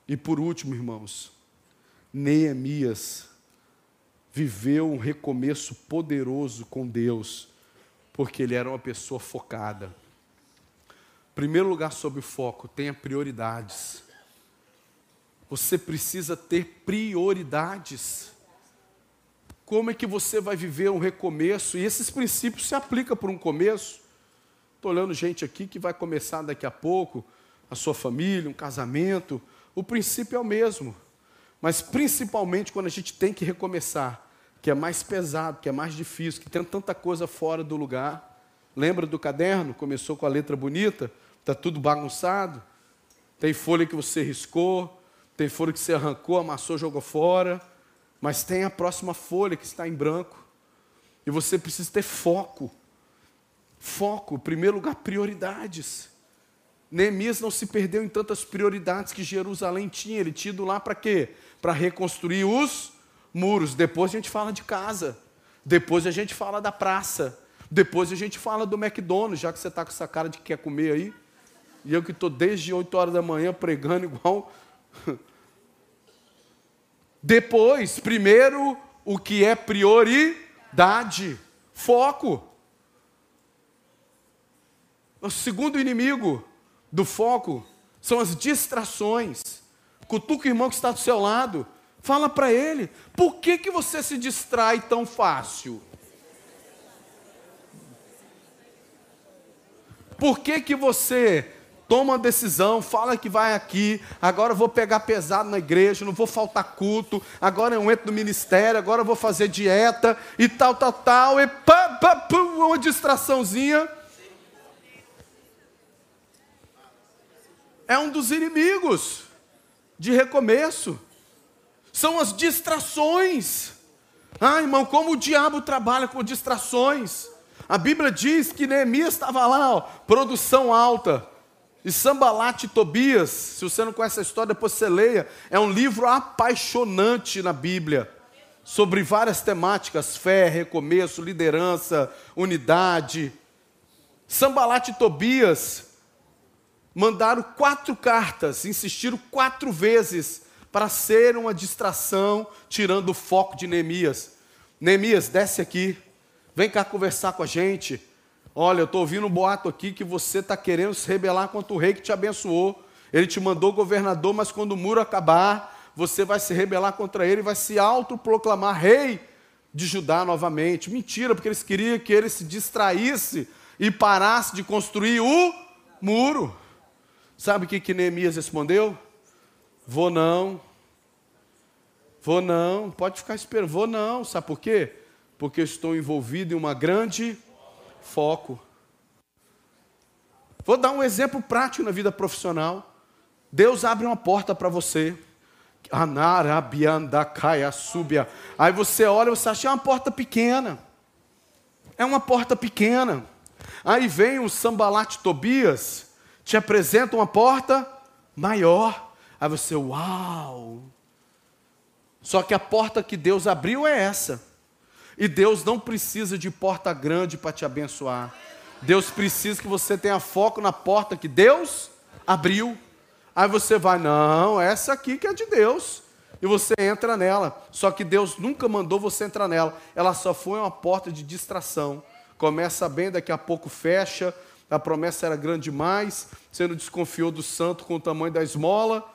E por último, irmãos, Neemias viveu um recomeço poderoso com Deus, porque ele era uma pessoa focada. Primeiro lugar sobre o foco, tenha prioridades. Você precisa ter prioridades. Como é que você vai viver um recomeço? E esses princípios se aplicam para um começo, Estou olhando gente aqui que vai começar daqui a pouco, a sua família, um casamento. O princípio é o mesmo. Mas principalmente quando a gente tem que recomeçar, que é mais pesado, que é mais difícil, que tem tanta coisa fora do lugar. Lembra do caderno? Começou com a letra bonita, está tudo bagunçado. Tem folha que você riscou, tem folha que você arrancou, amassou, jogou fora. Mas tem a próxima folha que está em branco. E você precisa ter foco. Foco, primeiro lugar, prioridades. Neemias não se perdeu em tantas prioridades que Jerusalém tinha. Ele tinha ido lá para quê? Para reconstruir os muros. Depois a gente fala de casa. Depois a gente fala da praça. Depois a gente fala do McDonald's, já que você está com essa cara de que quer comer aí. E eu que estou desde 8 horas da manhã pregando igual. Depois, primeiro, o que é prioridade. Foco. O segundo inimigo do foco são as distrações. Cutuca o irmão que está do seu lado. Fala para ele, por que, que você se distrai tão fácil? Por que, que você toma uma decisão, fala que vai aqui, agora eu vou pegar pesado na igreja, não vou faltar culto, agora eu entro no ministério, agora eu vou fazer dieta e tal, tal, tal, e pá, pá, pá, uma distraçãozinha. É um dos inimigos de recomeço. São as distrações. Ah, irmão, como o diabo trabalha com distrações. A Bíblia diz que Neemias estava lá, ó, produção alta. E Sambalat e Tobias, se você não conhece a história, depois você leia. É um livro apaixonante na Bíblia. Sobre várias temáticas: fé, recomeço, liderança, unidade. Sambalat e Tobias mandaram quatro cartas, insistiram quatro vezes para ser uma distração, tirando o foco de Neemias. Neemias, desce aqui, vem cá conversar com a gente. Olha, eu estou ouvindo um boato aqui que você está querendo se rebelar contra o rei que te abençoou. Ele te mandou governador, mas quando o muro acabar, você vai se rebelar contra ele e vai se autoproclamar rei de Judá novamente. Mentira, porque eles queriam que ele se distraísse e parasse de construir o muro. Sabe o que, que Neemias respondeu? Vou não. Vou não. Pode ficar esperando. Vou não. Sabe por quê? Porque estou envolvido em uma grande foco. Vou dar um exemplo prático na vida profissional. Deus abre uma porta para você. Aí você olha e você acha é uma porta pequena. É uma porta pequena. Aí vem o Sambalat Tobias te apresenta uma porta maior. Aí você, uau! Só que a porta que Deus abriu é essa. E Deus não precisa de porta grande para te abençoar. Deus precisa que você tenha foco na porta que Deus abriu. Aí você vai, não, essa aqui que é de Deus. E você entra nela. Só que Deus nunca mandou você entrar nela. Ela só foi uma porta de distração. Começa bem, daqui a pouco fecha. A promessa era grande demais. Você não desconfiou do santo com o tamanho da esmola.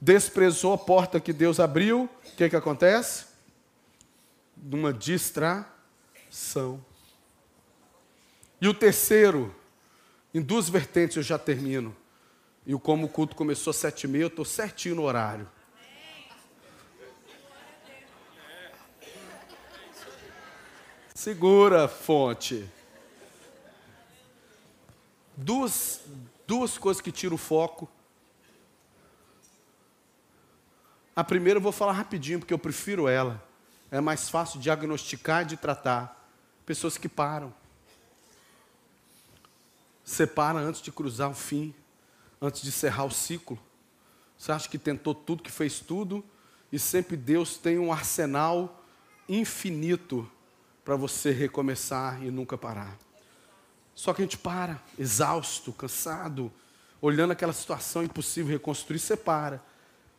Desprezou a porta que Deus abriu. O que, que acontece? Uma distração. E o terceiro, em duas vertentes eu já termino. E como o culto começou às sete e meia, eu estou certinho no horário. Segura, fonte. Duas, duas coisas que tiram o foco. A primeira eu vou falar rapidinho, porque eu prefiro ela. É mais fácil diagnosticar e de tratar. Pessoas que param. Separa antes de cruzar o fim antes de encerrar o ciclo? Você acha que tentou tudo, que fez tudo, e sempre Deus tem um arsenal infinito para você recomeçar e nunca parar. Só que a gente para, exausto, cansado, olhando aquela situação impossível reconstruir, você para.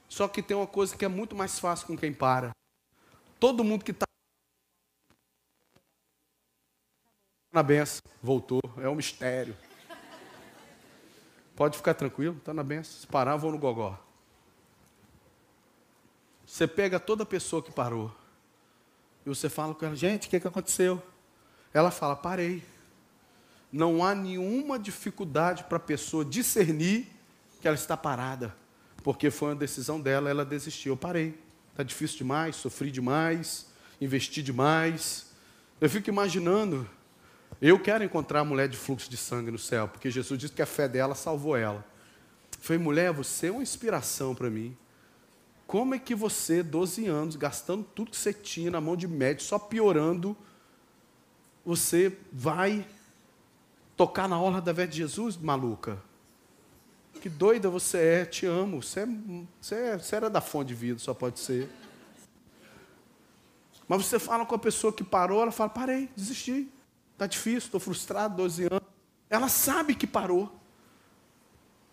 Só que tem uma coisa que é muito mais fácil com quem para. Todo mundo que está na benção voltou, é um mistério. Pode ficar tranquilo, está na benção. Se parar, vou no gogó. Você pega toda pessoa que parou e você fala com ela, gente, o que, que aconteceu? Ela fala, parei. Não há nenhuma dificuldade para a pessoa discernir que ela está parada, porque foi uma decisão dela, ela desistiu. Eu parei. Está difícil demais, sofri demais, investi demais. Eu fico imaginando eu quero encontrar a mulher de fluxo de sangue no céu, porque Jesus disse que a fé dela salvou ela. Falei, mulher, você é uma inspiração para mim. Como é que você, 12 anos, gastando tudo que você tinha na mão de médico, só piorando, você vai tocar na orla da velha de Jesus, maluca? Que doida você é, te amo. Você, é, você, é, você era da fonte de vida, só pode ser. Mas você fala com a pessoa que parou, ela fala: parei, desisti. Está difícil, estou frustrado, 12 anos. Ela sabe que parou.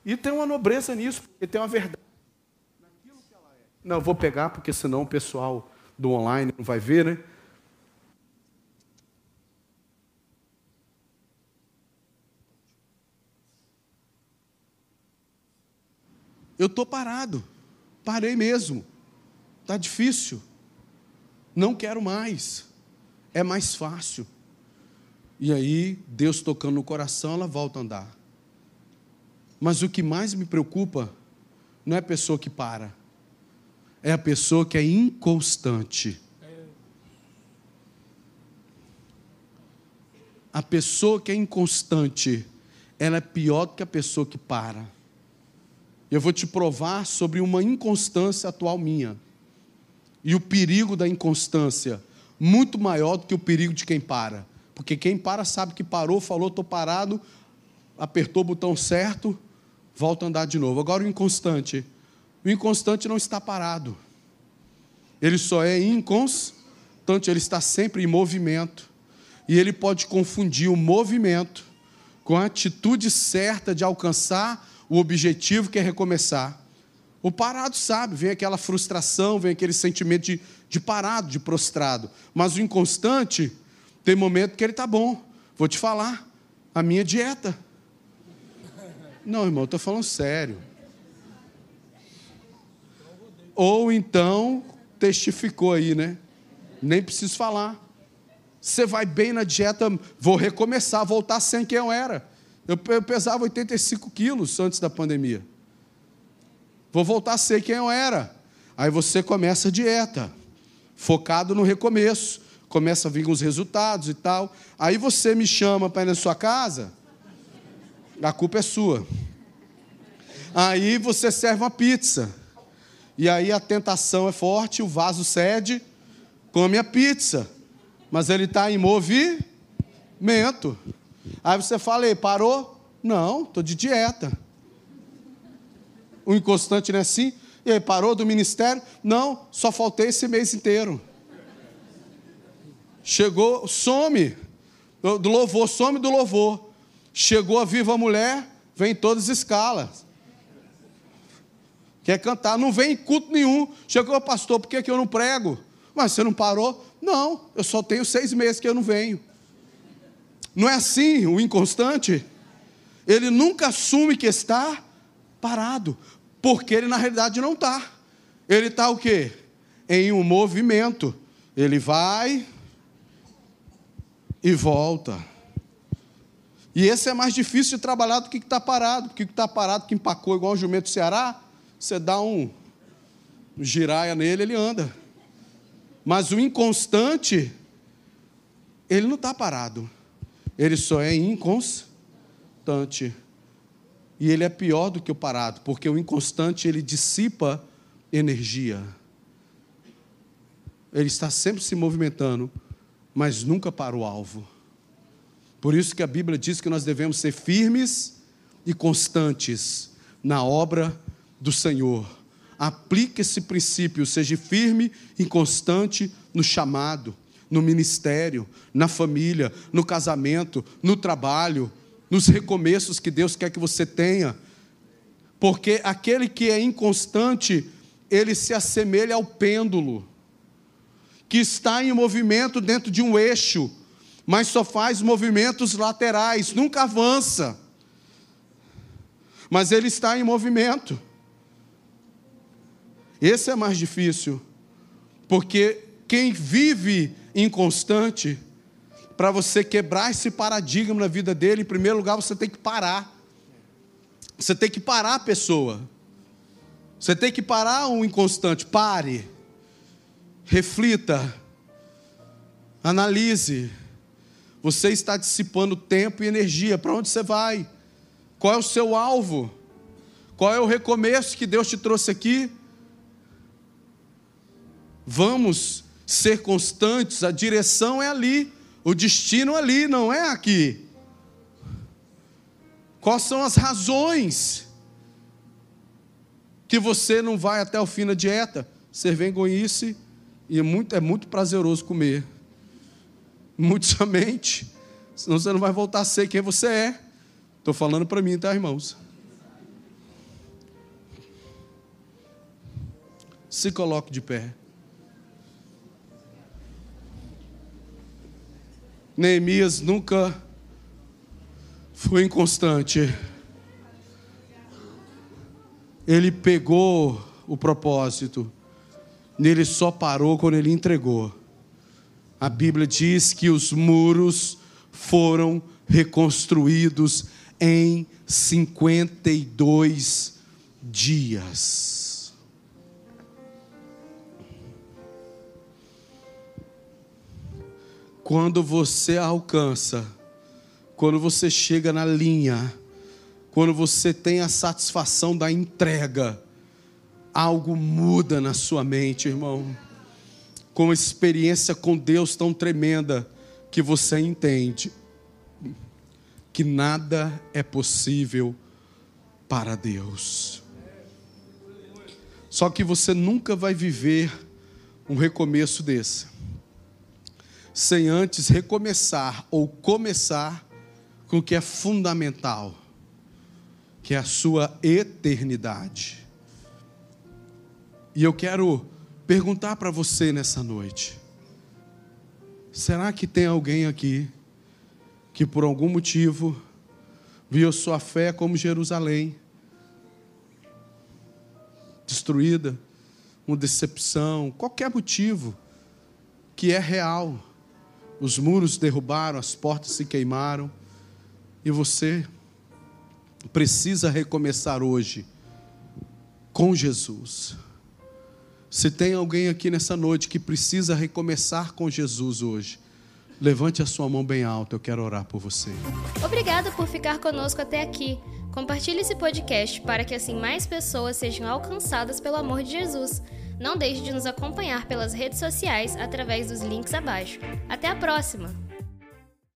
E tem uma nobreza nisso, porque tem uma verdade. Não, vou pegar, porque senão o pessoal do online não vai ver, né? Eu estou parado. Parei mesmo. Está difícil. Não quero mais. É mais fácil. E aí, Deus tocando no coração, ela volta a andar. Mas o que mais me preocupa não é a pessoa que para, é a pessoa que é inconstante. A pessoa que é inconstante, ela é pior do que a pessoa que para. Eu vou te provar sobre uma inconstância atual minha. E o perigo da inconstância, muito maior do que o perigo de quem para. Porque quem para sabe que parou, falou, estou parado, apertou o botão certo, volta a andar de novo. Agora o inconstante. O inconstante não está parado. Ele só é inconstante, ele está sempre em movimento. E ele pode confundir o movimento com a atitude certa de alcançar o objetivo que é recomeçar. O parado sabe, vem aquela frustração, vem aquele sentimento de, de parado, de prostrado. Mas o inconstante tem momento que ele está bom. Vou te falar, a minha dieta. Não, irmão, estou falando sério. Ou então testificou aí, né? Nem preciso falar. Você vai bem na dieta, vou recomeçar, voltar sem quem eu era. Eu pesava 85 quilos antes da pandemia. Vou voltar a ser quem eu era. Aí você começa a dieta, focado no recomeço começa a vir os resultados e tal. Aí você me chama para ir na sua casa, a culpa é sua. Aí você serve uma pizza. E aí a tentação é forte, o vaso cede, come a pizza. Mas ele está em movimento. Aí você fala, parou? Não, estou de dieta. O inconstante não é assim? E aí, parou do ministério? Não, só faltei esse mês inteiro. Chegou, some do louvor, some do louvor. Chegou a viva mulher, vem em todas as escalas. Quer cantar, não vem em culto nenhum. Chegou, pastor, por que, que eu não prego? Mas você não parou? Não, eu só tenho seis meses que eu não venho. Não é assim o inconstante? Ele nunca assume que está parado, porque ele na realidade não está. Ele está o quê? Em um movimento. Ele vai e volta. E esse é mais difícil de trabalhar do que está parado, porque o que está parado, que empacou igual o jumento do Ceará, você dá um, um giraia nele, ele anda. Mas o inconstante, ele não está parado, ele só é inconstante. E ele é pior do que o parado, porque o inconstante ele dissipa energia. Ele está sempre se movimentando, mas nunca para o alvo. Por isso que a Bíblia diz que nós devemos ser firmes e constantes na obra do Senhor. Aplique esse princípio, seja firme e constante no chamado, no ministério, na família, no casamento, no trabalho, nos recomeços que Deus quer que você tenha. Porque aquele que é inconstante, ele se assemelha ao pêndulo, que está em movimento dentro de um eixo mas só faz movimentos laterais, nunca avança. Mas ele está em movimento. Esse é mais difícil, porque quem vive inconstante, para você quebrar esse paradigma na vida dele, em primeiro lugar você tem que parar. Você tem que parar a pessoa. Você tem que parar o inconstante. Pare. Reflita. Analise você está dissipando tempo e energia. Para onde você vai? Qual é o seu alvo? Qual é o recomeço que Deus te trouxe aqui? Vamos ser constantes, a direção é ali, o destino é ali, não é aqui. Quais são as razões que você não vai até o fim da dieta? Ser vergonhice e é muito, é muito prazeroso comer muito somente, senão você não vai voltar a ser quem você é. Estou falando para mim, tá, irmãos? Se coloque de pé. Neemias nunca foi inconstante. Ele pegou o propósito, nele só parou quando ele entregou. A Bíblia diz que os muros foram reconstruídos em 52 dias. Quando você alcança, quando você chega na linha, quando você tem a satisfação da entrega, algo muda na sua mente, irmão com uma experiência com Deus tão tremenda que você entende que nada é possível para Deus. Só que você nunca vai viver um recomeço desse sem antes recomeçar ou começar com o que é fundamental, que é a sua eternidade. E eu quero perguntar para você nessa noite: será que tem alguém aqui que por algum motivo viu sua fé como Jerusalém destruída, uma decepção, qualquer motivo que é real? Os muros derrubaram, as portas se queimaram e você precisa recomeçar hoje com Jesus. Se tem alguém aqui nessa noite que precisa recomeçar com Jesus hoje, levante a sua mão bem alta, eu quero orar por você. Obrigada por ficar conosco até aqui. Compartilhe esse podcast para que assim mais pessoas sejam alcançadas pelo amor de Jesus. Não deixe de nos acompanhar pelas redes sociais através dos links abaixo. Até a próxima!